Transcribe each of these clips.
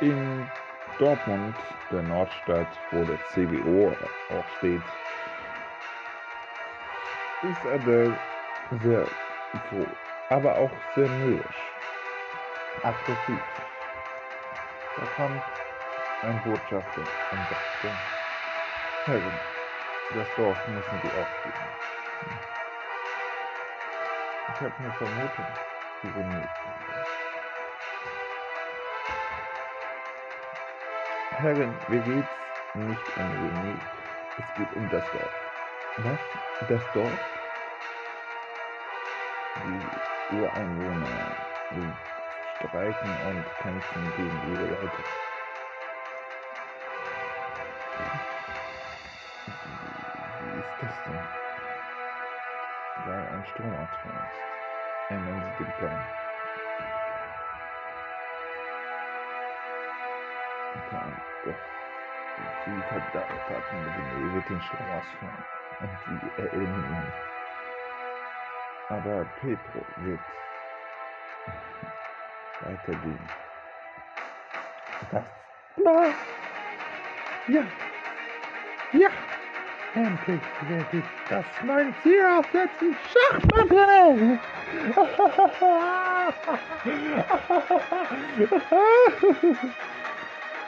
In Dortmund, der Nordstadt, wo der CWO auch steht, ist Adele sehr froh, aber auch sehr mürrisch, aggressiv. Da kommt ein Botschafter und sagte, Herrin, das Dorf müssen wir aufgeben. Ich habe eine Vermutung, die René. Herrin, mir geht's nicht um René, es geht um das Dorf. Was? Das Dorf? Die Ureinwohner streiken und kämpfen gegen ihre Leute. Wie ist das denn? Weil ein Stromausfall ist. Ändern Sie den Plan. Plan. Verdacht hatten, René wird den Strom ausfallen. Und sie erinnern. Aber Petro wird weitergehen. Was? Na? Ja. Ja. Endlich werde ich das mein Ziel aufsetzen. Schachmatte!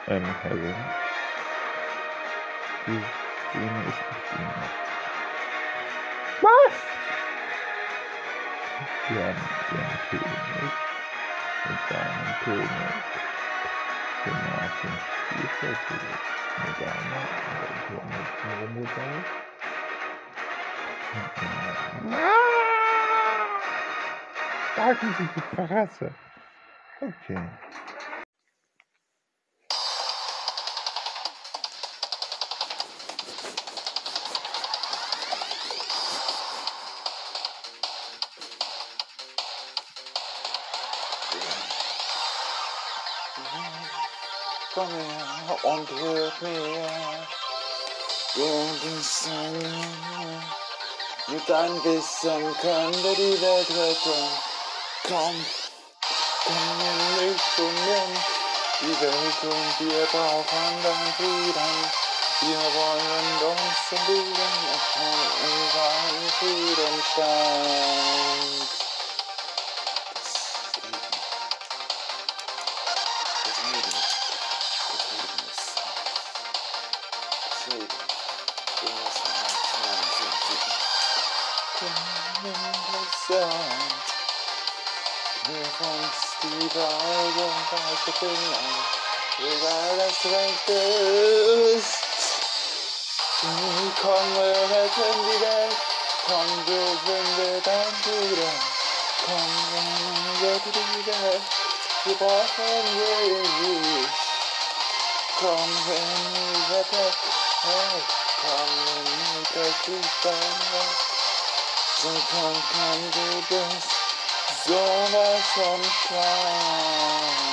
ähm, Herrin. Die Szene ist nicht immer. Was? Wir haben den König mit seinem König genau auf dem Spielfeld mit einer mit Murmutau. Sagen Sie und hört mir. Bist ein Mit deinem Wissen können wir die Welt retten. Komm, komm in mich und nimm die Welt und wir brauchen deinen Frieden. Wir wollen uns verlieben und von überall Frieden Wahrheit und Weite finden. Egal das Recht ist. Komm, wir retten die Welt. Komm, wir sind wir dein Bruder. Komm, wir retten die Welt. Wir brauchen dich. Komm, wenn ich wette, hey, komm, wenn ich das nicht deine. So komm, komm, du bist sowas von schlau.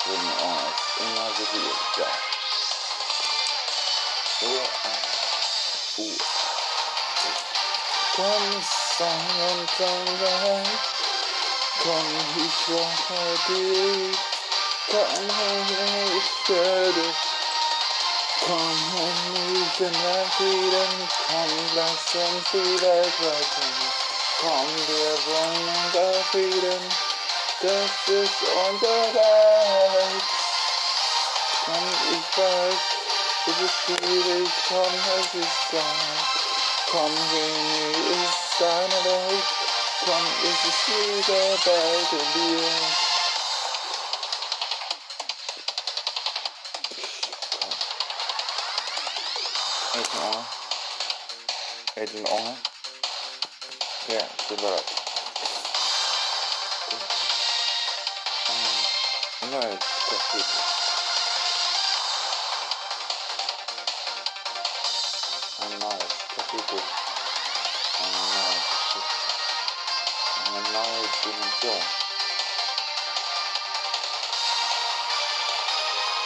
Die CDU wird auseinandernehmen. Dieser, die neue ja, es ist ein Terroranschlag, eine Entführung, wurden uns immer serviert, ja. U. Komm, Sonne und Sonnenlicht, komm, ich brauche dich. Komm her, ich werde. Komm und wir sind ein Frieden. Komm, lass uns die Welt retten. Komm, wir wollen unser Frieden. Das ist unser Reich. Komm, ich weiß, es ist schwierig. Komm, es ist Zeit. Komm, René ist deine Welt. Komm, es ist wieder bald in dir. Adrian Owen. Adrian Owen. Yeah, good luck. Um, ein neues Kapitel. Ein neues Kapitel. Eine neue Geschichte. Eine neue Dimension.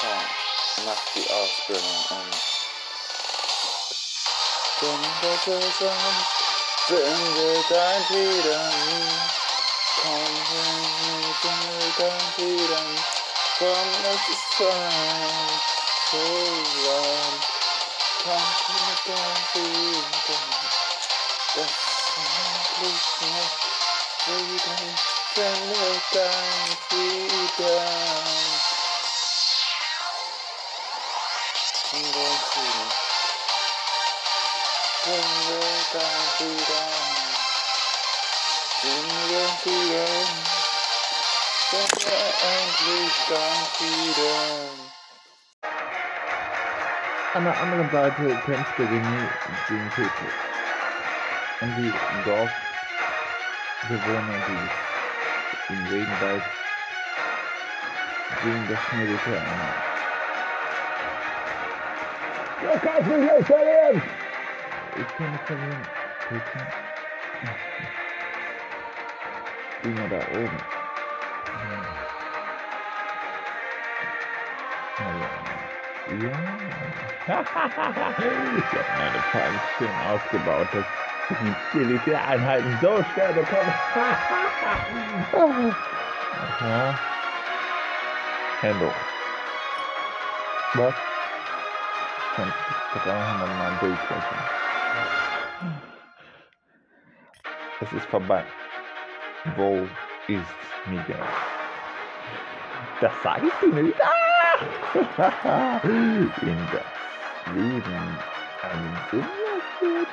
Ja, mach die Ausbildung um. Finde zusammen, finde dein Frieden. Komm, finde dein Frieden. Komm, es ist Zeit, so lang. Komm, finde dein Frieden. Das endlich noch Frieden, finde dein Frieden. Finde Frieden. Finde dein Frieden. Finde Frieden. Finde endlich dein Frieden. An der anderen Seite kämpft der gegen, gegen Petrus. Und die Dorfbewohner, die im Regenwald gegen das Militär ein. Du kannst mich nicht verlieren! Ich kann nicht verlieren. Peter. Immer da oben. Ja. Ich habe meine Fallschirm ausgebaut, dass die Militäreinheiten so schnell bekommen. ja. Hände hoch. Was? Kann 300 Mal durchbrechen. Es ist vorbei. Wo ist Miguel? Das sage ich dir nicht. Ah! In das Leben einen Sinn erfüllt,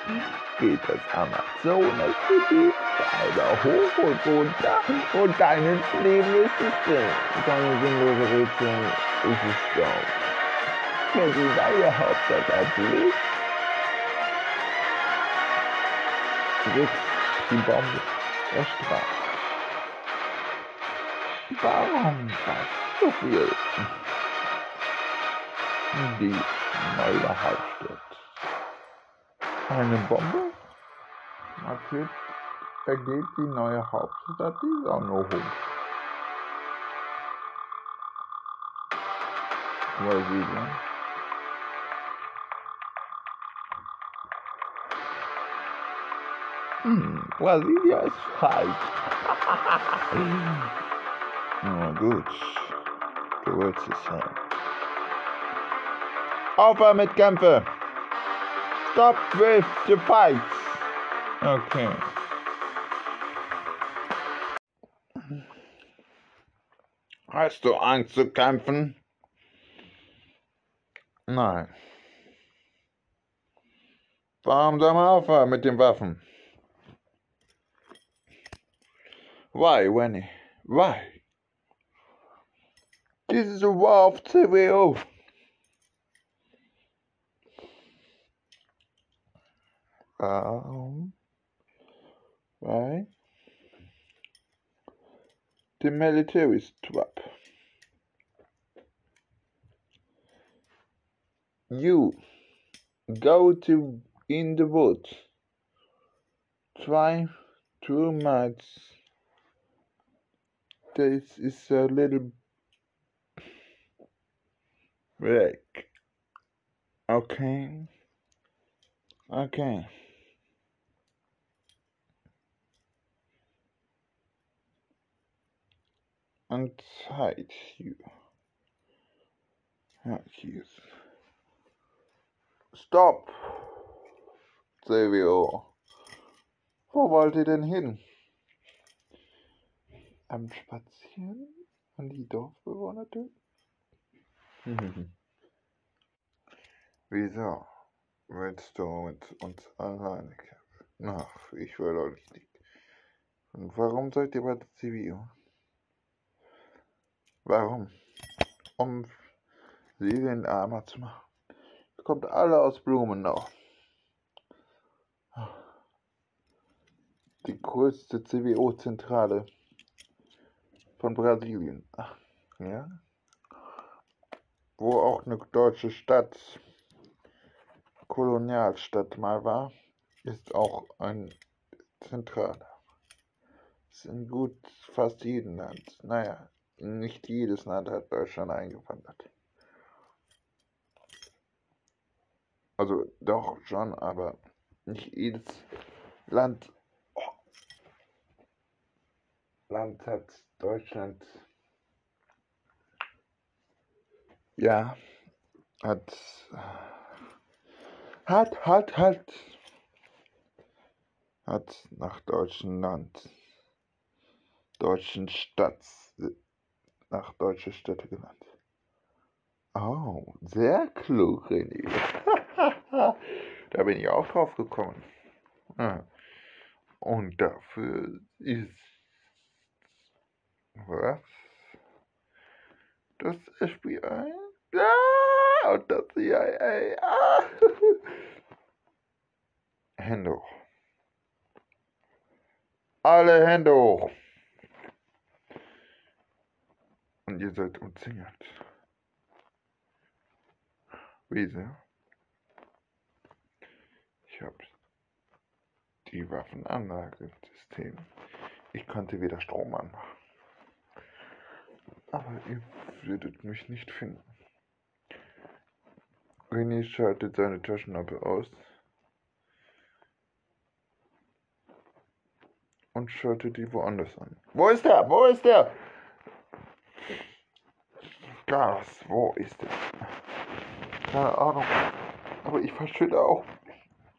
geht das Amazonasgebiet weiter hoch und runter und dann ins Leben ist es. Deine sinnlose Rätsel ist es Staub. Wenn die neue Hauptstadt ablegt, wird die Bombe erstrahlt. Warum das so viel? Die neue Hauptstadt. Eine Bombe? Markiert, da geht die neue Hauptstadt die Sonne hoch. Brasilien. Hm, Brasilia ist falsch. Na gut, du willst es sein. Aufhören mit Kämpfe! Stop with the fights! Okay. Hast du Angst zu kämpfen? Nein. Warum soll man aufhören mit den Waffen? Why, Winnie? Why? This is a Wolf of CWO. Warum? Why? The military is trap. You go to in the woods. Try too much. This is a little break. Okay. Okay. Untied you. Hercules. Stop! Silvio. Wo wollt ihr denn hin? Am Spazieren? Und die Dorfbewohner töten? Wieso? Willst du mit uns alleine kämpfen? Ach, ich will euch nicht. Und warum seid ihr bei der CBU? Warum? Um Lilien armer zu machen. Ihr kommt alle aus Blumenau. Die größte CBO-Zentrale von Brasilien. Ach, Ja. Wo auch eine deutsche Stadt, Kolonialstadt mal war, ist auch ein Zentraler. Ist in gut fast jedem Land. Naja, nicht jedes Land hat Deutschland eingewandert. Also doch schon, aber nicht jedes Land, Land hat Deutschland, ja, hat, hat, hat, hat, hat nach deutschen Land, deutschen Stadt, nach deutsche Städte genannt. Oh, sehr klug, René. da bin ich auch drauf gekommen. Ja. Und dafür ist was? Das FBI? Ja, und das CIA. Ah. Hände hoch. Alle Hände hoch. Und ihr seid umzingelt. Wieso? Ich habe die Waffenanlagesystem. Ich konnte wieder Strom anmachen. Aber ihr würdet mich nicht finden. René schaltet seine Taschenlampe aus und schaltet die woanders an. Wo ist der? Wo ist der? Gas, wo ist der? Keine Ahnung. Aber ich verschwinde auch.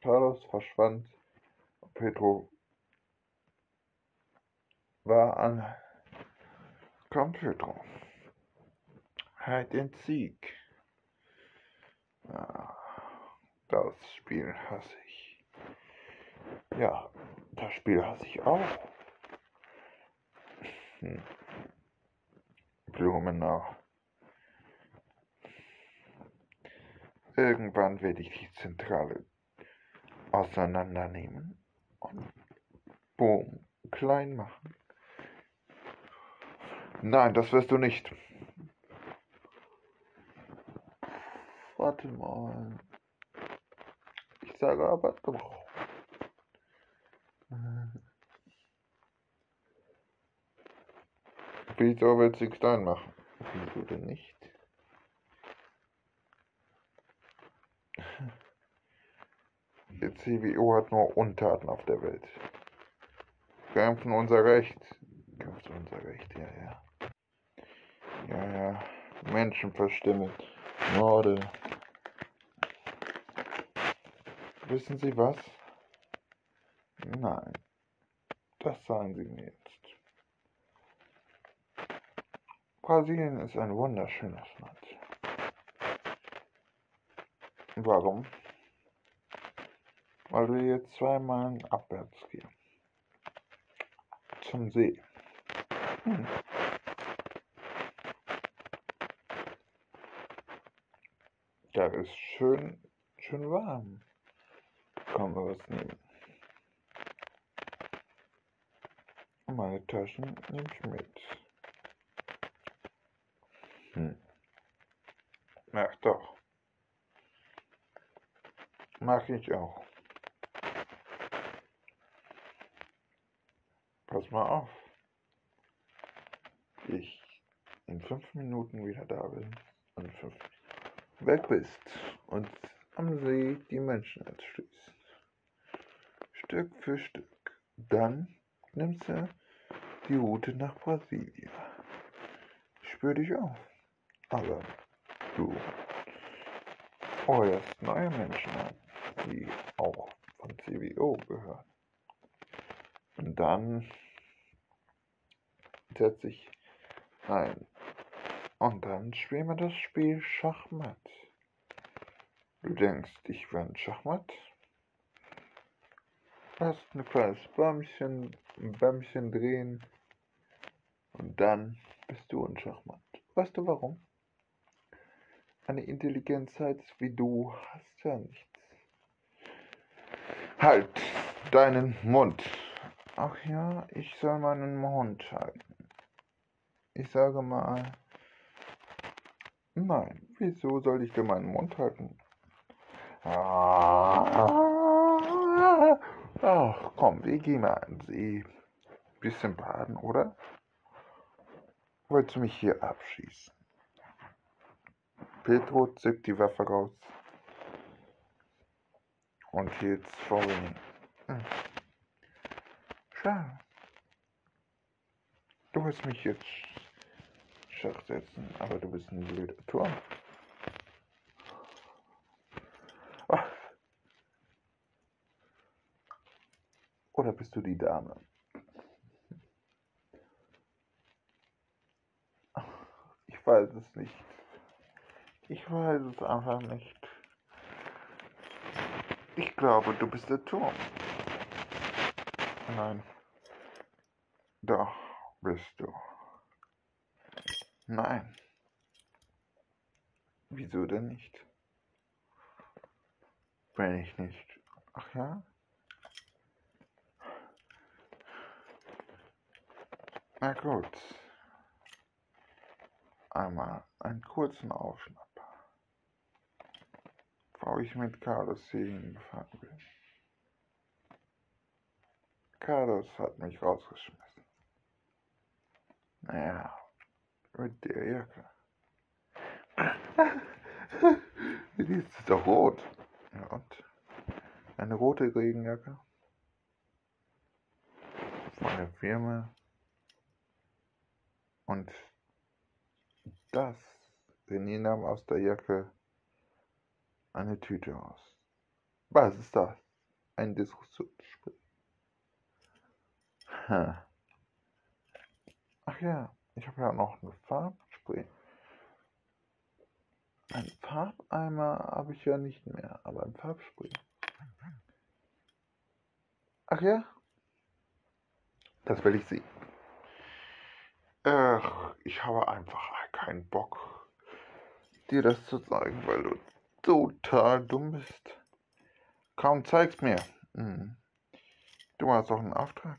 Carlos verschwand. Pedro war an. Pedro. Halt den Sieg. Das Spiel hasse ich. Ja, das Spiel hasse ich auch. Hm. Blumenau. Irgendwann werde ich die Zentrale auseinandernehmen und boom, klein machen. Nein, das wirst du nicht. Warte mal. Ich sage aber doch. Wieso willst du klein machen? Wieso denn nicht? Der CWO hat nur Untaten auf der Welt. Kämpfen unser Recht. Kämpft unser Recht, ja, ja. Ja, ja. Menschen verstimmen. Morde. Wissen Sie was? Nein. Das sagen Sie mir jetzt. Brasilien ist ein wunderschönes Land. Warum? Weil wir jetzt zweimal abwärts gehen. Zum See. Hm. Da ist schön, schön warm. Kommen wir was nehmen. Meine Taschen nehme ich mit. Hm. Ach doch. Mach ich auch. Pass mal auf. Ich in fünf Minuten wieder da bin und fünf weg bist und am See die Menschen erschließt. Stück für Stück. Dann nimmst du die Route nach Brasilien. Ich spür dich auf. Aber du heuerst neue Menschen an, die auch von CWO gehören. Und dann setze ich ein. Und dann spielen wir das Spiel Schachmatt. Du denkst, ich werde Schachmatt? Lass ein kleines Bäumchen, ein Bäumchen drehen. Und dann bist du ein Schachmatt. Weißt du warum? Eine Intelligenzheit wie du hast ja nichts. Halt deinen Mund. Ach ja, ich soll meinen Mund halten. Ich sage mal, Nein, wieso soll ich denn meinen Mund halten? Ah, ach, komm, wir gehen mal an See. Bisschen baden, oder? Wolltest du mich hier abschießen? Petro zückt die Waffe raus und hielt vor ihm. Hm. Schade. Du willst mich jetzt Schach setzen, aber du bist ein blöder Turm. Ach. Oder bist du die Dame? Ich weiß es nicht. Ich weiß es einfach nicht. Ich glaube, du bist der Turm. Nein. Doch, bist du. Nein. Wieso denn nicht? Wenn ich nicht. Ach ja? Na gut. Einmal einen kurzen Aufschnapp. Bevor ich mit Carlos hier hingefahren bin. Carlos hat mich rausgeschmissen. Naja, mit der Jacke. Die ist doch rot. Ja, und? Eine rote Regenjacke. Von der Firma. Und das, René nahm aus der Jacke eine Tüte aus. Was ist das? Ein Diskussionsspiel. Hm. Ach ja, ich habe ja noch eine Farbspray. Ein Farbeimer habe ich ja nicht mehr, aber ein Farbspray. Ach ja? Das will ich sehen. Ach, ich habe einfach keinen Bock, dir das zu zeigen, weil du total dumm bist. Kaum zeig's mir. Hm. Du hast auch einen Auftrag.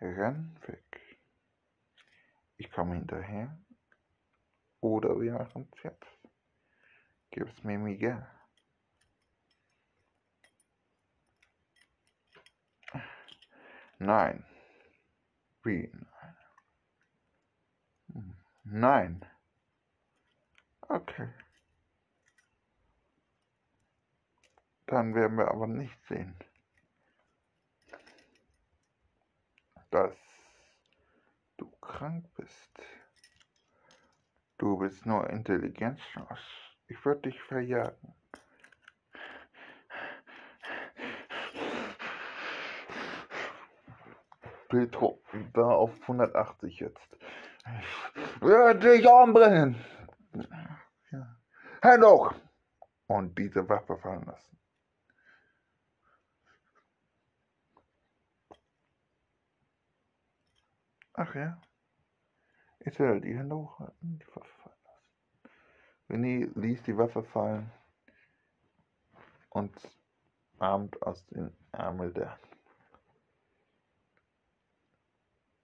Renn weg. Ich komme hinterher. Oder wir machen's jetzt. Gib's mir Miguel. Nein. Wie? Nein. Okay. Dann werden wir aber nicht sehen, dass du krank bist. Du bist nur intelligenzlos. Ich würde dich verjagen. Petro war auf 180 jetzt. Ich würde dich umbringen. Ja. Hör doch! Und diese Waffe fallen lassen. Ach ja. Ich werde die Hände hochhalten, die Waffe fallen lassen. René ließ die Waffe fallen und ahmt aus den Ärmel der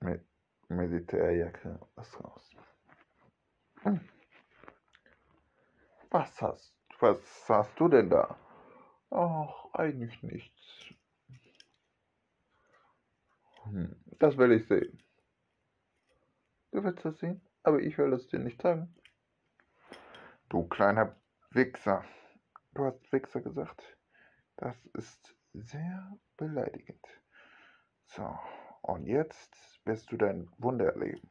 mit Militärjacke was raus. Hm. Was hast, was hast du denn da? Ach, eigentlich nichts. Hm, das will ich sehen. Du willst das sehen, aber ich will es dir nicht sagen. Du kleiner Wichser. Du hast Wichser gesagt. Das ist sehr beleidigend. So, und jetzt wirst du dein Wunder erleben.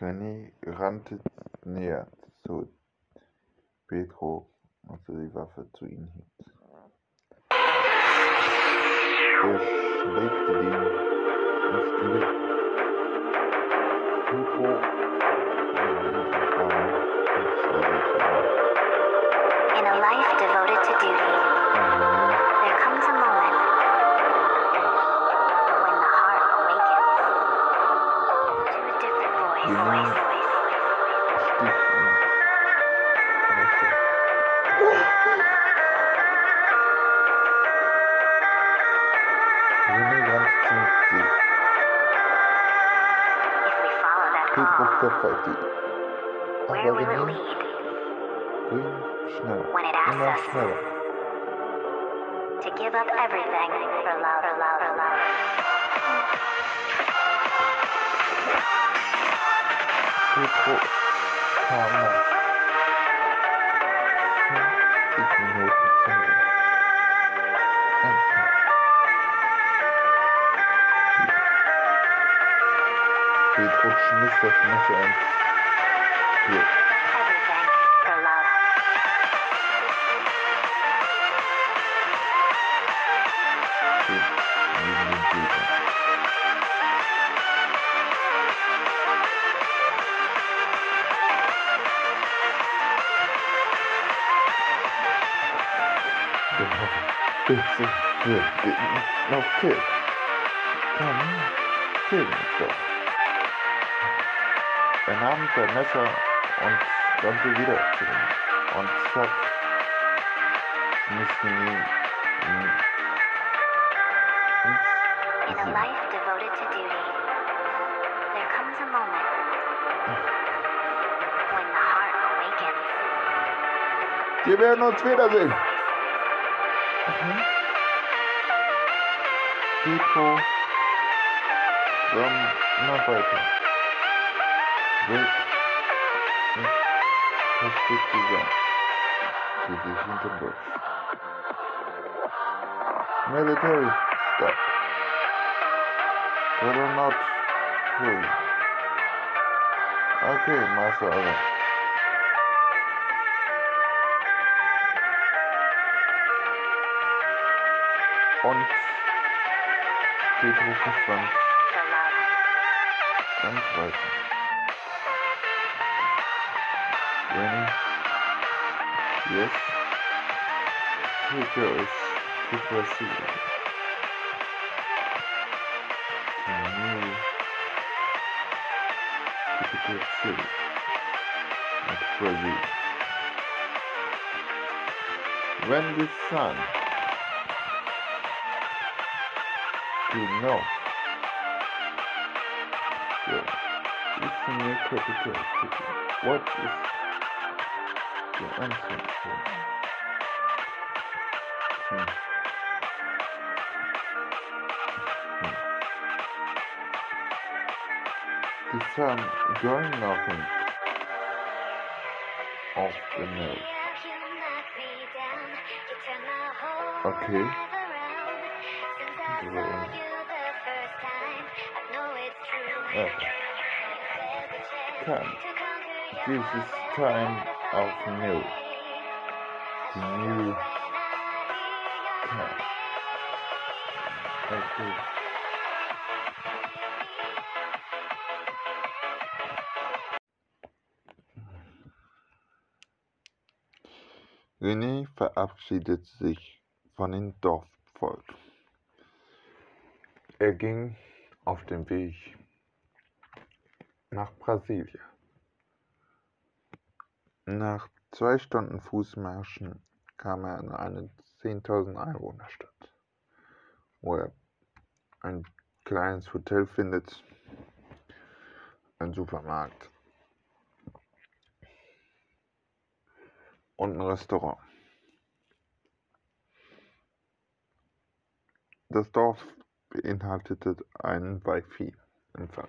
René rannte näher zu Petro und die Waffe zu ihm hielt. Er schlägte ihn Pedro kam nach 50 Minuten zum Ende. Endlich. Pedro schmiss das Messer ins Blut. Everything Messer und rannte wieder. Und zack, mussten ihn ihn In a life devoted to duty, there comes a moment when the heart awakens. Wir werden uns wiedersehen. Mhm. Schwamm immer weiter. Weg constituirán the division above. Military stop. Better not free. Okay, Master On. Und Petrus Franz. Ganz. Yes, Pedro is to Brazil. To new typical city of Brazil. When the sun to know. It's the new capital city. What is shit. What a sick shit. Nothing off the nose. Okay. Yeah. Okay. This is time of time. Okay. René verabschiedet sich von dem Dorfvolk. Er ging auf dem Weg nach Brasilien. Nach zwei Stunden Fußmarschen kam er in eine 10.000 Einwohnerstadt, wo er ein kleines Hotel findet, ein Supermarkt und ein Restaurant. Das Dorf beinhaltete einen Wi-Fi-Empfang.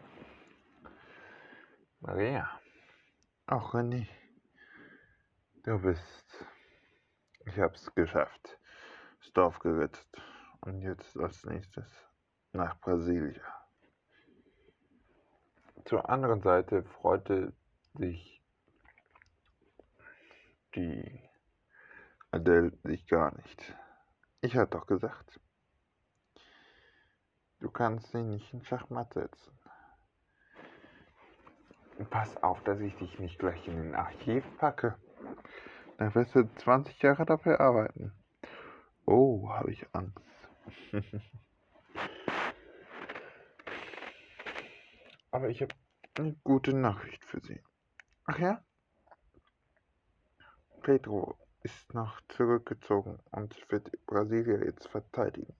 Maria. Ach, René. Du bist. Ich hab's geschafft. Das Dorf gerettet. Und jetzt als nächstes nach Brasilien. Zur anderen Seite freute sich die Adele sich gar nicht. Ich hatte doch gesagt, du kannst sie nicht in Schachmatt setzen. Pass auf, dass ich dich nicht gleich in den Archiv packe. Dann wirst du 20 Jahre dafür arbeiten. Oh, habe ich Angst. Aber ich habe eine gute Nachricht für Sie. Ach ja? Pedro ist noch zurückgezogen und wird Brasilien jetzt verteidigen.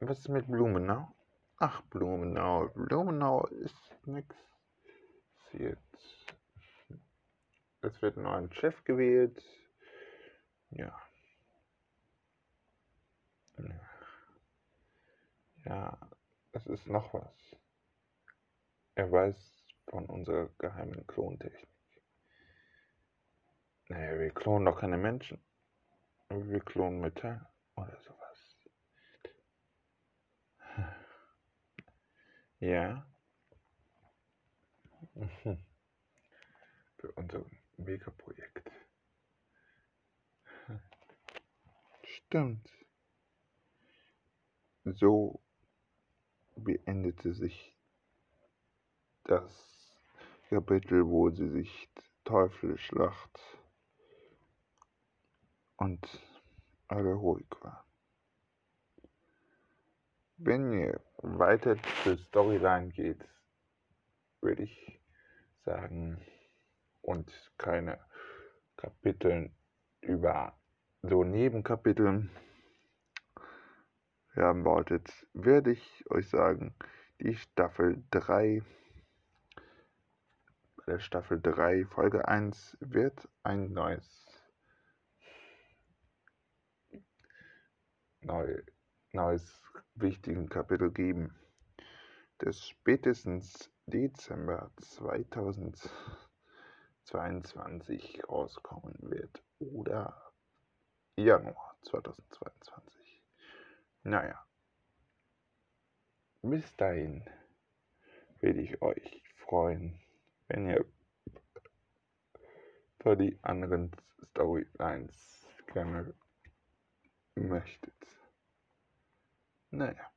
Was ist mit Blumenau? Ach, Blumenau. Blumenau ist nix. Jetzt. Es wird ein neuer Chef gewählt. Ja. Ja, es ist noch was. Er weiß von unserer geheimen Klontechnik. Naja, wir klonen doch keine Menschen. Wir klonen Metall oder sowas. Ja. Für unser Megaprojekt. Stimmt. So beendete sich das Kapitel, wo sie sich Teufelsschlacht und alle ruhig waren. Wenn ihr weiter zur Storyline geht, würde ich sagen, und keine Kapitel über so Nebenkapiteln. Haben wolltet, werde ich euch sagen, die Staffel 3, bei der Staffel 3, Folge 1, wird ein neues, neu, neues wichtigen Kapitel geben, das spätestens Dezember 2022 rauskommen wird oder Januar 2022. Naja, bis dahin würde ich euch freuen, wenn ihr für die anderen Storylines gerne möchtet. Naja.